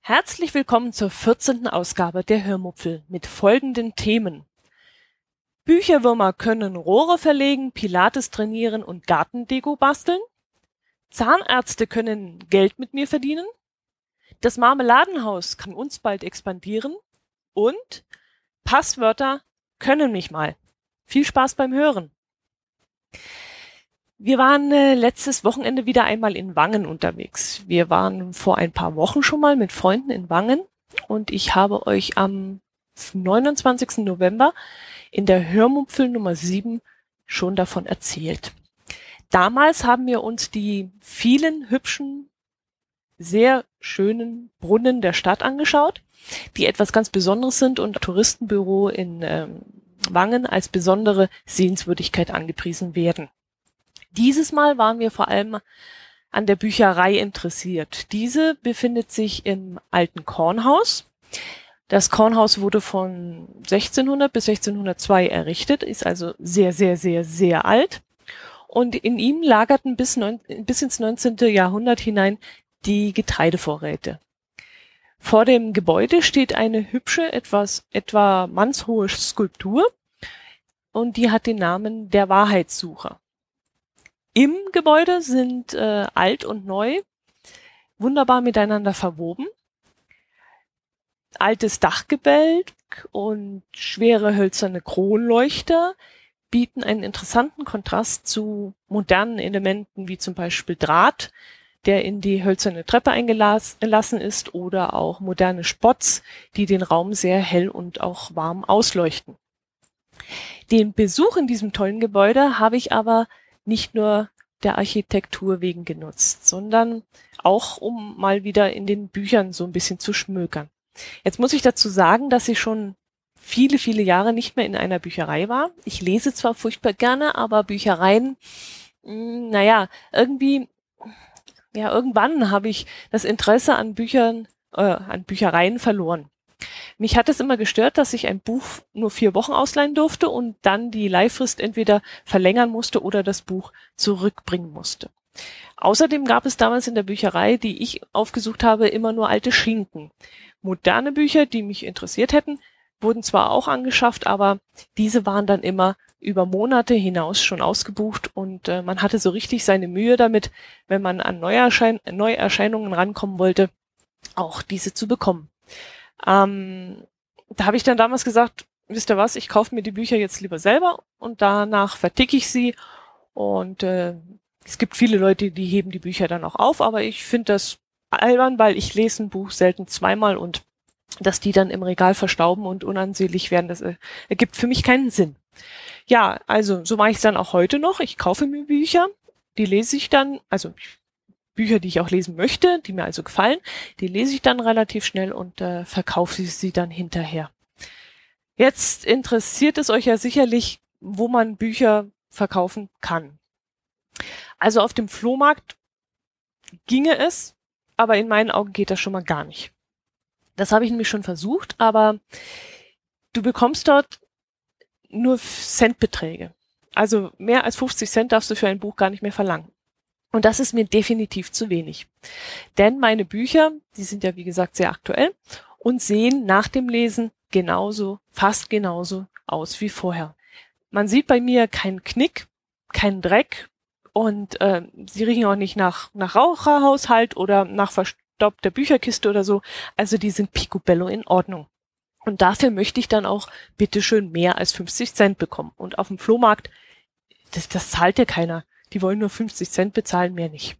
Herzlich willkommen zur 14. Ausgabe der Hörmupfel mit folgenden Themen. Bücherwürmer können Rohre verlegen, Pilates trainieren und Gartendeko basteln. Zahnärzte können Geld mit mir verdienen. Das Marmeladenhaus kann uns bald expandieren. Und Passwörter können mich mal. Viel Spaß beim Hören. Wir waren äh, letztes Wochenende wieder einmal in Wangen unterwegs. Wir waren vor ein paar Wochen schon mal mit Freunden in Wangen und ich habe euch am 29. November in der Hörmupfel Nummer 7 schon davon erzählt. Damals haben wir uns die vielen hübschen, sehr schönen Brunnen der Stadt angeschaut, die etwas ganz Besonderes sind und Touristenbüro in ähm, Wangen als besondere Sehenswürdigkeit angepriesen werden. Dieses Mal waren wir vor allem an der Bücherei interessiert. Diese befindet sich im alten Kornhaus. Das Kornhaus wurde von 1600 bis 1602 errichtet, ist also sehr, sehr, sehr, sehr alt. Und in ihm lagerten bis, neun, bis ins 19. Jahrhundert hinein die Getreidevorräte. Vor dem Gebäude steht eine hübsche, etwas etwa mannshohe Skulptur und die hat den Namen der Wahrheitssucher. Im Gebäude sind äh, alt und neu wunderbar miteinander verwoben. Altes Dachgebälk und schwere hölzerne Kronleuchter bieten einen interessanten Kontrast zu modernen Elementen wie zum Beispiel Draht, der in die hölzerne Treppe eingelassen ist oder auch moderne Spots, die den Raum sehr hell und auch warm ausleuchten. Den Besuch in diesem tollen Gebäude habe ich aber nicht nur der Architektur wegen genutzt, sondern auch um mal wieder in den Büchern so ein bisschen zu schmökern. Jetzt muss ich dazu sagen, dass ich schon viele, viele Jahre nicht mehr in einer Bücherei war. Ich lese zwar furchtbar gerne, aber Büchereien, hm, naja, irgendwie ja, irgendwann habe ich das Interesse an Büchern, äh, an Büchereien verloren. Mich hat es immer gestört, dass ich ein Buch nur vier Wochen ausleihen durfte und dann die Leihfrist entweder verlängern musste oder das Buch zurückbringen musste. Außerdem gab es damals in der Bücherei, die ich aufgesucht habe, immer nur alte Schinken. Moderne Bücher, die mich interessiert hätten, wurden zwar auch angeschafft, aber diese waren dann immer über Monate hinaus schon ausgebucht und äh, man hatte so richtig seine Mühe damit, wenn man an Neuerschein Neuerscheinungen rankommen wollte, auch diese zu bekommen. Ähm, da habe ich dann damals gesagt, wisst ihr was, ich kaufe mir die Bücher jetzt lieber selber und danach verticke ich sie und äh, es gibt viele Leute, die heben die Bücher dann auch auf, aber ich finde das albern, weil ich lese ein Buch selten zweimal und dass die dann im Regal verstauben und unansehlich werden, das äh, ergibt für mich keinen Sinn. Ja, also so mache ich es dann auch heute noch. Ich kaufe mir Bücher, die lese ich dann, also Bücher, die ich auch lesen möchte, die mir also gefallen, die lese ich dann relativ schnell und äh, verkaufe sie dann hinterher. Jetzt interessiert es euch ja sicherlich, wo man Bücher verkaufen kann. Also auf dem Flohmarkt ginge es, aber in meinen Augen geht das schon mal gar nicht. Das habe ich nämlich schon versucht, aber du bekommst dort nur Centbeträge. Also mehr als 50 Cent darfst du für ein Buch gar nicht mehr verlangen. Und das ist mir definitiv zu wenig. Denn meine Bücher, die sind ja wie gesagt sehr aktuell und sehen nach dem Lesen genauso, fast genauso aus wie vorher. Man sieht bei mir keinen Knick, keinen Dreck und äh, sie riechen auch nicht nach, nach Raucherhaushalt oder nach verstaubter Bücherkiste oder so. Also die sind picobello in Ordnung. Und dafür möchte ich dann auch bitteschön mehr als 50 Cent bekommen. Und auf dem Flohmarkt, das, das zahlt ja keiner. Die wollen nur 50 Cent bezahlen, mehr nicht.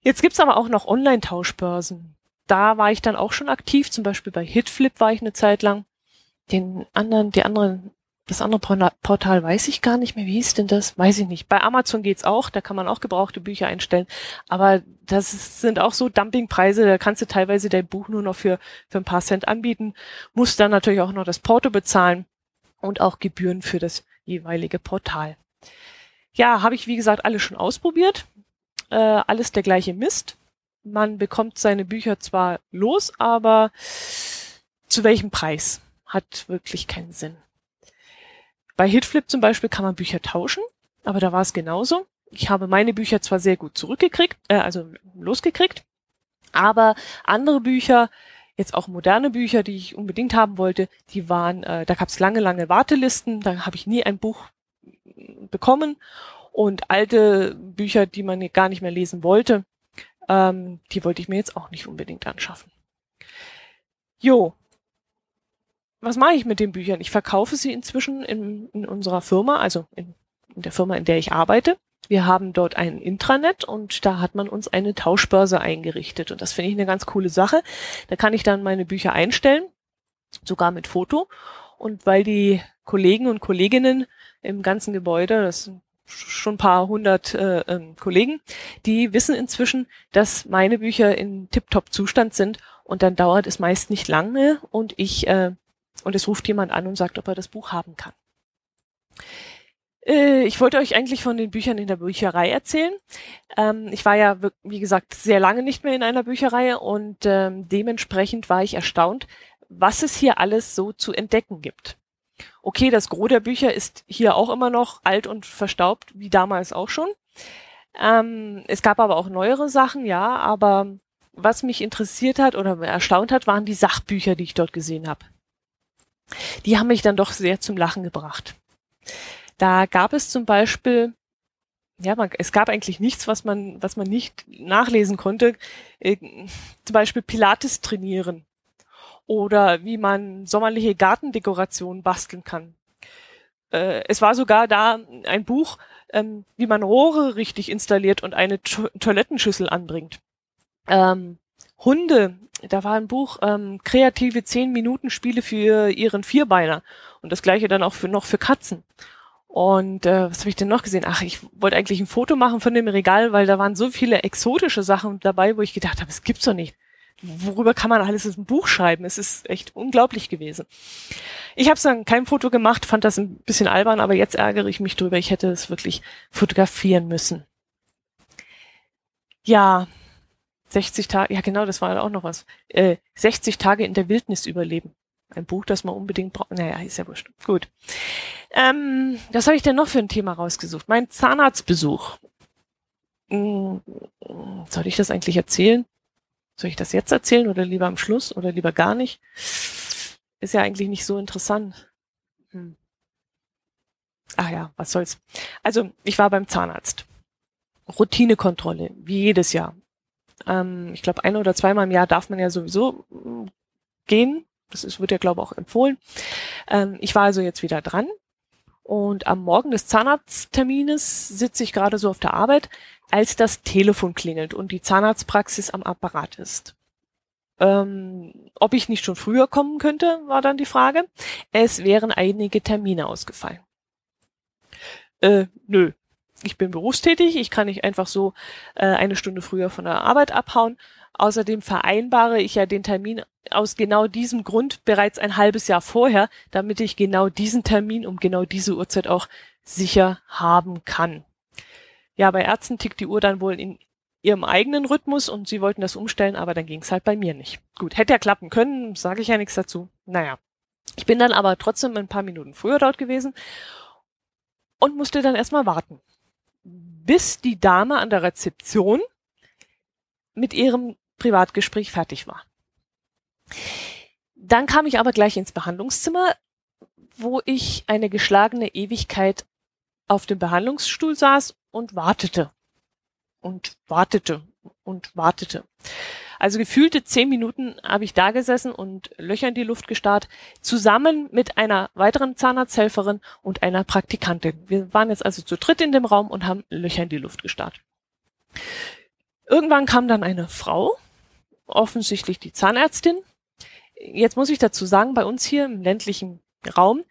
Jetzt gibt's aber auch noch Online-Tauschbörsen. Da war ich dann auch schon aktiv, zum Beispiel bei Hitflip war ich eine Zeit lang. Den anderen, die anderen das andere Portal weiß ich gar nicht mehr. Wie hieß denn das? Weiß ich nicht. Bei Amazon geht's auch. Da kann man auch gebrauchte Bücher einstellen. Aber das sind auch so Dumpingpreise. Da kannst du teilweise dein Buch nur noch für, für ein paar Cent anbieten. Musst dann natürlich auch noch das Porto bezahlen und auch Gebühren für das jeweilige Portal. Ja, habe ich wie gesagt alles schon ausprobiert. Äh, alles der gleiche Mist. Man bekommt seine Bücher zwar los, aber zu welchem Preis? Hat wirklich keinen Sinn. Bei Hitflip zum Beispiel kann man Bücher tauschen, aber da war es genauso. Ich habe meine Bücher zwar sehr gut zurückgekriegt, äh, also losgekriegt, aber andere Bücher, jetzt auch moderne Bücher, die ich unbedingt haben wollte, die waren, äh, da gab es lange, lange Wartelisten, da habe ich nie ein Buch bekommen und alte Bücher, die man gar nicht mehr lesen wollte, ähm, die wollte ich mir jetzt auch nicht unbedingt anschaffen. Jo. Was mache ich mit den Büchern? Ich verkaufe sie inzwischen in, in unserer Firma, also in, in der Firma, in der ich arbeite. Wir haben dort ein Intranet und da hat man uns eine Tauschbörse eingerichtet. Und das finde ich eine ganz coole Sache. Da kann ich dann meine Bücher einstellen, sogar mit Foto. Und weil die Kollegen und Kolleginnen im ganzen Gebäude, das sind schon ein paar hundert äh, ähm, Kollegen, die wissen inzwischen, dass meine Bücher in tiptop Zustand sind und dann dauert es meist nicht lange und ich äh, und es ruft jemand an und sagt, ob er das Buch haben kann. Äh, ich wollte euch eigentlich von den Büchern in der Bücherei erzählen. Ähm, ich war ja, wie gesagt, sehr lange nicht mehr in einer Bücherei und ähm, dementsprechend war ich erstaunt, was es hier alles so zu entdecken gibt. Okay, das Gros der Bücher ist hier auch immer noch alt und verstaubt, wie damals auch schon. Ähm, es gab aber auch neuere Sachen, ja, aber was mich interessiert hat oder erstaunt hat, waren die Sachbücher, die ich dort gesehen habe. Die haben mich dann doch sehr zum Lachen gebracht. Da gab es zum Beispiel, ja, man, es gab eigentlich nichts, was man, was man nicht nachlesen konnte. Äh, zum Beispiel Pilates trainieren oder wie man sommerliche Gartendekorationen basteln kann. Äh, es war sogar da ein Buch, ähm, wie man Rohre richtig installiert und eine to Toilettenschüssel anbringt. Ähm, Hunde, da war ein Buch, ähm, kreative 10-Minuten-Spiele für ihren Vierbeiner. Und das gleiche dann auch für noch für Katzen. Und äh, was habe ich denn noch gesehen? Ach, ich wollte eigentlich ein Foto machen von dem Regal, weil da waren so viele exotische Sachen dabei, wo ich gedacht habe, es gibt's doch nicht. Worüber kann man alles in ein Buch schreiben? Es ist echt unglaublich gewesen. Ich habe dann kein Foto gemacht, fand das ein bisschen albern, aber jetzt ärgere ich mich drüber. Ich hätte es wirklich fotografieren müssen. Ja, 60 Tage, ja genau, das war auch noch was. Äh, 60 Tage in der Wildnis überleben. Ein Buch, das man unbedingt braucht. Naja, ist ja wurscht. Gut. Ähm, was habe ich denn noch für ein Thema rausgesucht? Mein Zahnarztbesuch. Hm, soll ich das eigentlich erzählen? Soll ich das jetzt erzählen oder lieber am Schluss oder lieber gar nicht? Ist ja eigentlich nicht so interessant. Hm. Ah ja, was soll's. Also, ich war beim Zahnarzt. Routinekontrolle, wie jedes Jahr. Ähm, ich glaube, ein oder zweimal im Jahr darf man ja sowieso hm, gehen. Das ist, wird ja, glaube ich, auch empfohlen. Ähm, ich war also jetzt wieder dran. Und am Morgen des Zahnarzttermines sitze ich gerade so auf der Arbeit, als das Telefon klingelt und die Zahnarztpraxis am Apparat ist. Ähm, ob ich nicht schon früher kommen könnte, war dann die Frage. Es wären einige Termine ausgefallen. Äh, nö. Ich bin berufstätig, ich kann nicht einfach so äh, eine Stunde früher von der Arbeit abhauen. Außerdem vereinbare ich ja den Termin aus genau diesem Grund bereits ein halbes Jahr vorher, damit ich genau diesen Termin um genau diese Uhrzeit auch sicher haben kann. Ja, bei Ärzten tickt die Uhr dann wohl in ihrem eigenen Rhythmus und sie wollten das umstellen, aber dann ging es halt bei mir nicht. Gut, hätte ja klappen können, sage ich ja nichts dazu. Naja. Ich bin dann aber trotzdem ein paar Minuten früher dort gewesen und musste dann erstmal warten, bis die Dame an der Rezeption mit ihrem Privatgespräch fertig war. Dann kam ich aber gleich ins Behandlungszimmer, wo ich eine geschlagene Ewigkeit auf dem Behandlungsstuhl saß und wartete und wartete und wartete. Also gefühlte zehn Minuten habe ich da gesessen und Löcher in die Luft gestarrt, zusammen mit einer weiteren Zahnarzthelferin und einer Praktikantin. Wir waren jetzt also zu dritt in dem Raum und haben Löcher in die Luft gestarrt. Irgendwann kam dann eine Frau, offensichtlich die Zahnärztin. Jetzt muss ich dazu sagen, bei uns hier im ländlichen Raum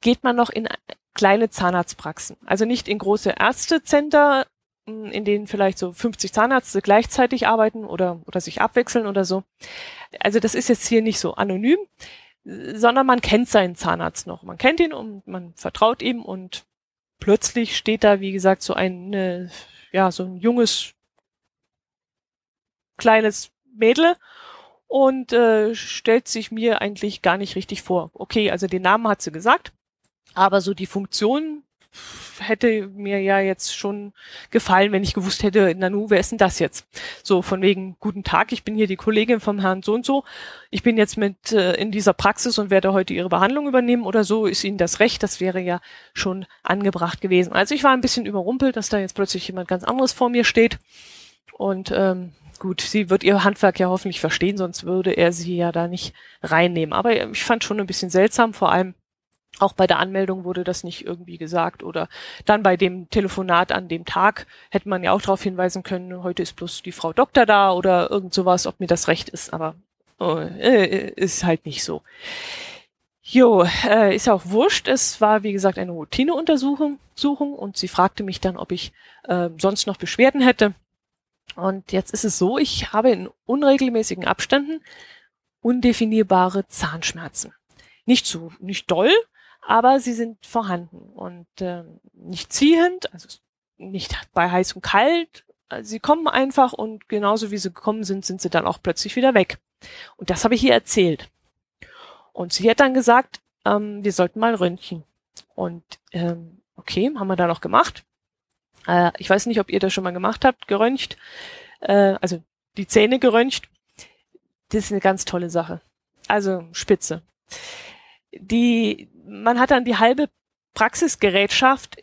geht man noch in kleine Zahnarztpraxen. Also nicht in große Ärztecenter, in denen vielleicht so 50 Zahnärzte gleichzeitig arbeiten oder, oder sich abwechseln oder so. Also das ist jetzt hier nicht so anonym, sondern man kennt seinen Zahnarzt noch. Man kennt ihn und man vertraut ihm und plötzlich steht da, wie gesagt, so ein, ja, so ein junges, kleines Mädel und äh, stellt sich mir eigentlich gar nicht richtig vor. Okay, also den Namen hat sie gesagt Aber so die Funktion hätte mir ja jetzt schon gefallen, wenn ich gewusst hätte, Nanu, wer ist denn das jetzt? So von wegen, guten Tag, ich bin hier die Kollegin vom Herrn so und so. Ich bin jetzt mit äh, in dieser Praxis und werde heute Ihre Behandlung übernehmen oder so. Ist Ihnen das recht? Das wäre ja schon angebracht gewesen. Also ich war ein bisschen überrumpelt, dass da jetzt plötzlich jemand ganz anderes vor mir steht. Und ähm, gut, sie wird ihr Handwerk ja hoffentlich verstehen, sonst würde er sie ja da nicht reinnehmen. Aber ich fand schon ein bisschen seltsam, vor allem auch bei der Anmeldung wurde das nicht irgendwie gesagt oder dann bei dem Telefonat an dem Tag hätte man ja auch darauf hinweisen können, heute ist bloß die Frau Doktor da oder irgend sowas, ob mir das recht ist, aber äh, ist halt nicht so. Jo, äh, ist auch wurscht. Es war, wie gesagt, eine Routineuntersuchung Suchung, und sie fragte mich dann, ob ich äh, sonst noch Beschwerden hätte. Und jetzt ist es so, ich habe in unregelmäßigen Abständen undefinierbare Zahnschmerzen. Nicht so, nicht doll, aber sie sind vorhanden und äh, nicht ziehend, also nicht bei heiß und kalt. Sie kommen einfach und genauso wie sie gekommen sind, sind sie dann auch plötzlich wieder weg. Und das habe ich ihr erzählt. Und sie hat dann gesagt, ähm, wir sollten mal röntgen. Und ähm, okay, haben wir da noch gemacht. Äh, ich weiß nicht, ob ihr das schon mal gemacht habt, geröntgt. Äh, also die Zähne geröntgt. Das ist eine ganz tolle Sache. Also spitze. Die, man hat dann die halbe Praxisgerätschaft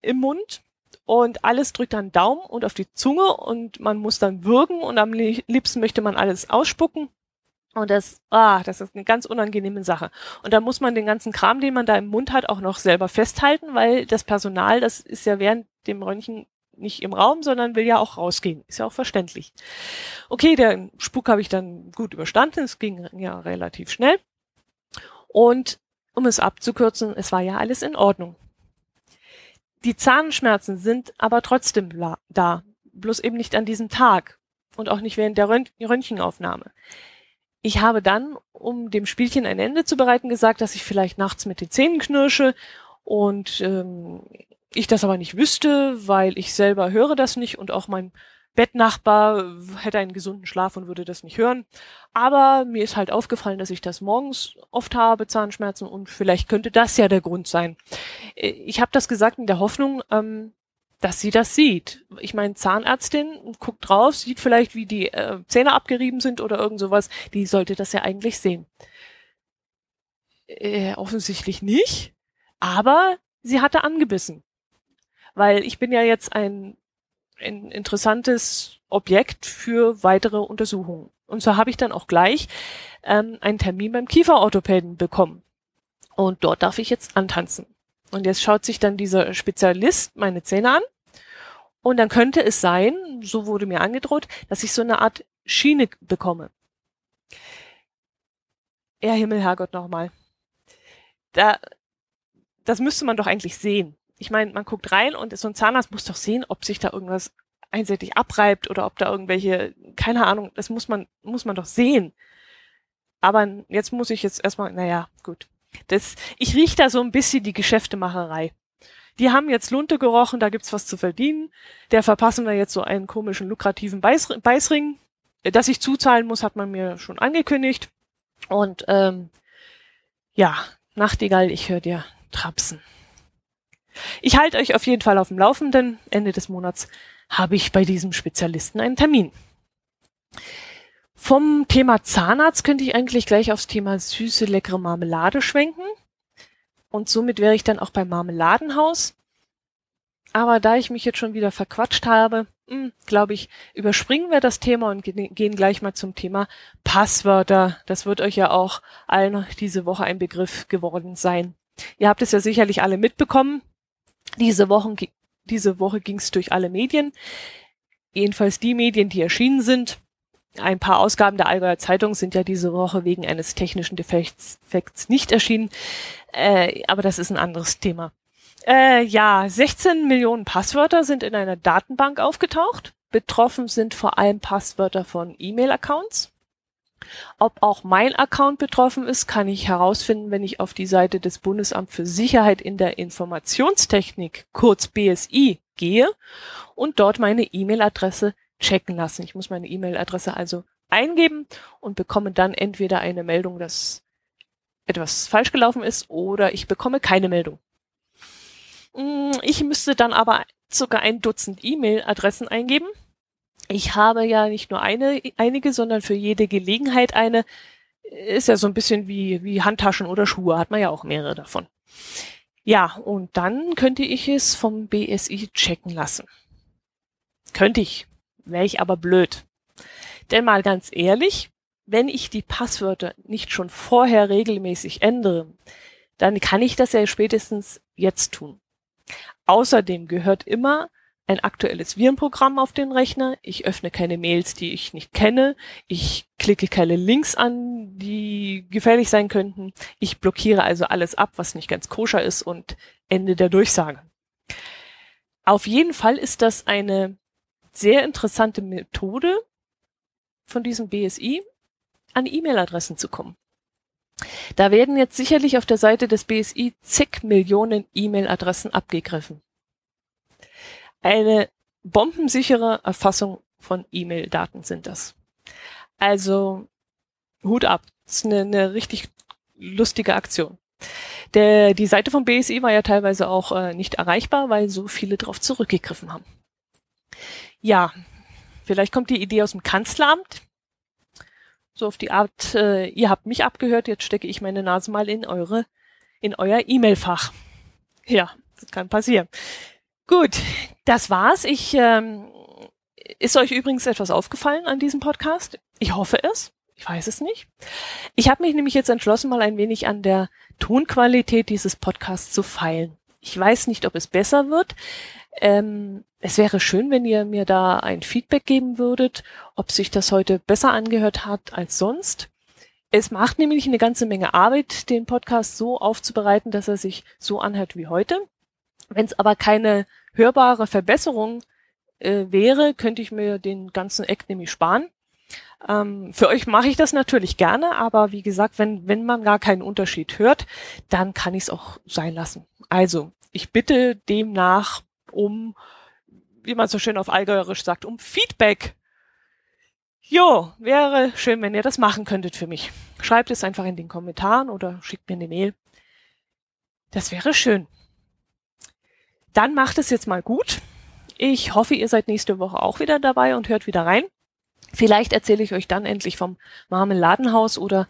im Mund und alles drückt dann Daumen und auf die Zunge und man muss dann würgen und am liebsten möchte man alles ausspucken. Und das, ah, das ist eine ganz unangenehme Sache. Und da muss man den ganzen Kram, den man da im Mund hat, auch noch selber festhalten, weil das Personal, das ist ja während dem Röntgen nicht im Raum, sondern will ja auch rausgehen. Ist ja auch verständlich. Okay, der Spuk habe ich dann gut überstanden. Es ging ja relativ schnell. Und um es abzukürzen, es war ja alles in Ordnung. Die Zahnschmerzen sind aber trotzdem da, bloß eben nicht an diesem Tag und auch nicht während der Röntgenaufnahme. Ich habe dann, um dem Spielchen ein Ende zu bereiten, gesagt, dass ich vielleicht nachts mit den Zähnen knirsche und ähm, ich das aber nicht wüsste, weil ich selber höre das nicht und auch mein Bettnachbar hätte einen gesunden Schlaf und würde das nicht hören. Aber mir ist halt aufgefallen, dass ich das morgens oft habe, Zahnschmerzen, und vielleicht könnte das ja der Grund sein. Ich habe das gesagt in der Hoffnung, ähm, dass sie das sieht. Ich meine, Zahnärztin guckt drauf, sieht vielleicht, wie die äh, Zähne abgerieben sind oder irgend sowas. Die sollte das ja eigentlich sehen. Äh, offensichtlich nicht, aber sie hatte angebissen. Weil ich bin ja jetzt ein, ein interessantes Objekt für weitere Untersuchungen. Und so habe ich dann auch gleich ähm, einen Termin beim Kieferorthopäden bekommen. Und dort darf ich jetzt antanzen. Und jetzt schaut sich dann dieser Spezialist meine Zähne an. Und dann könnte es sein, so wurde mir angedroht, dass ich so eine Art Schiene bekomme. Er Himmel, Herrgott nochmal. Da, das müsste man doch eigentlich sehen. Ich meine, man guckt rein und so ein Zahnarzt muss doch sehen, ob sich da irgendwas einseitig abreibt oder ob da irgendwelche, keine Ahnung, das muss man, muss man doch sehen. Aber jetzt muss ich jetzt erstmal, naja, gut. Das, ich rieche da so ein bisschen die Geschäftemacherei. Die haben jetzt Lunte gerochen, da gibt's was zu verdienen. Der verpassen wir jetzt so einen komischen, lukrativen Beiß, Beißring. Dass ich zuzahlen muss, hat man mir schon angekündigt. Und ähm, ja, Nachtigall, ich höre dir trapsen. Ich halte euch auf jeden Fall auf dem Laufenden. Ende des Monats habe ich bei diesem Spezialisten einen Termin. Vom Thema Zahnarzt könnte ich eigentlich gleich aufs Thema süße, leckere Marmelade schwenken. Und somit wäre ich dann auch beim Marmeladenhaus. Aber da ich mich jetzt schon wieder verquatscht habe, hm, glaube ich, überspringen wir das Thema und gehen gleich mal zum Thema Passwörter. Das wird euch ja auch allen diese Woche ein Begriff geworden sein. Ihr habt es ja sicherlich alle mitbekommen. Diese, Wochen, diese Woche ging es durch alle Medien. Jedenfalls die Medien, die erschienen sind. Ein paar Ausgaben der Allgäuer Zeitung sind ja diese Woche wegen eines technischen Defekts nicht erschienen, äh, aber das ist ein anderes Thema. Äh, ja, 16 Millionen Passwörter sind in einer Datenbank aufgetaucht. Betroffen sind vor allem Passwörter von E-Mail-Accounts. Ob auch mein Account betroffen ist, kann ich herausfinden, wenn ich auf die Seite des Bundesamt für Sicherheit in der Informationstechnik, kurz BSI, gehe und dort meine E-Mail-Adresse checken lassen. Ich muss meine E-Mail-Adresse also eingeben und bekomme dann entweder eine Meldung, dass etwas falsch gelaufen ist oder ich bekomme keine Meldung. Mm, ich müsste dann aber sogar ein Dutzend E-Mail-Adressen eingeben. Ich habe ja nicht nur eine, einige, sondern für jede Gelegenheit eine. Ist ja so ein bisschen wie, wie Handtaschen oder Schuhe, hat man ja auch mehrere davon. Ja, und dann könnte ich es vom BSI checken lassen. Könnte ich, wäre ich aber blöd. Denn mal ganz ehrlich, wenn ich die Passwörter nicht schon vorher regelmäßig ändere, dann kann ich das ja spätestens jetzt tun. Außerdem gehört immer ein aktuelles Virenprogramm auf den Rechner. Ich öffne keine Mails, die ich nicht kenne. Ich klicke keine Links an, die gefährlich sein könnten. Ich blockiere also alles ab, was nicht ganz koscher ist und Ende der Durchsage. Auf jeden Fall ist das eine sehr interessante Methode von diesem BSI, an E-Mail-Adressen zu kommen. Da werden jetzt sicherlich auf der Seite des BSI zig Millionen E-Mail-Adressen abgegriffen. Eine bombensichere Erfassung von E-Mail-Daten sind das. Also Hut ab. Das ist eine, eine richtig lustige Aktion. Der, die Seite vom BSI war ja teilweise auch äh, nicht erreichbar, weil so viele darauf zurückgegriffen haben. Ja, vielleicht kommt die Idee aus dem Kanzleramt. So auf die Art, äh, ihr habt mich abgehört, jetzt stecke ich meine Nase mal in eure, in euer E-Mail-Fach. Ja, das kann passieren. Gut, das war's. Ich, ähm, ist euch übrigens etwas aufgefallen an diesem Podcast? Ich hoffe es. Ich weiß es nicht. Ich habe mich nämlich jetzt entschlossen, mal ein wenig an der Tonqualität dieses Podcasts zu feilen. Ich weiß nicht, ob es besser wird. Ähm, es wäre schön, wenn ihr mir da ein Feedback geben würdet, ob sich das heute besser angehört hat als sonst. Es macht nämlich eine ganze Menge Arbeit, den Podcast so aufzubereiten, dass er sich so anhört wie heute. Wenn es aber keine hörbare Verbesserung äh, wäre, könnte ich mir den ganzen Act nämlich sparen. Ähm, für euch mache ich das natürlich gerne, aber wie gesagt, wenn, wenn man gar keinen Unterschied hört, dann kann ich es auch sein lassen. Also, ich bitte demnach um, wie man so schön auf Allgäuerisch sagt, um Feedback. Jo, wäre schön, wenn ihr das machen könntet für mich. Schreibt es einfach in den Kommentaren oder schickt mir eine Mail. Das wäre schön. Dann macht es jetzt mal gut. Ich hoffe, ihr seid nächste Woche auch wieder dabei und hört wieder rein. Vielleicht erzähle ich euch dann endlich vom Marmeladenhaus oder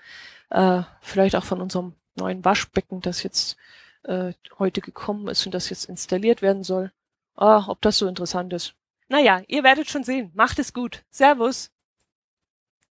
äh, vielleicht auch von unserem neuen Waschbecken, das jetzt äh, heute gekommen ist und das jetzt installiert werden soll. Ah, ob das so interessant ist. Naja, ihr werdet schon sehen. Macht es gut. Servus.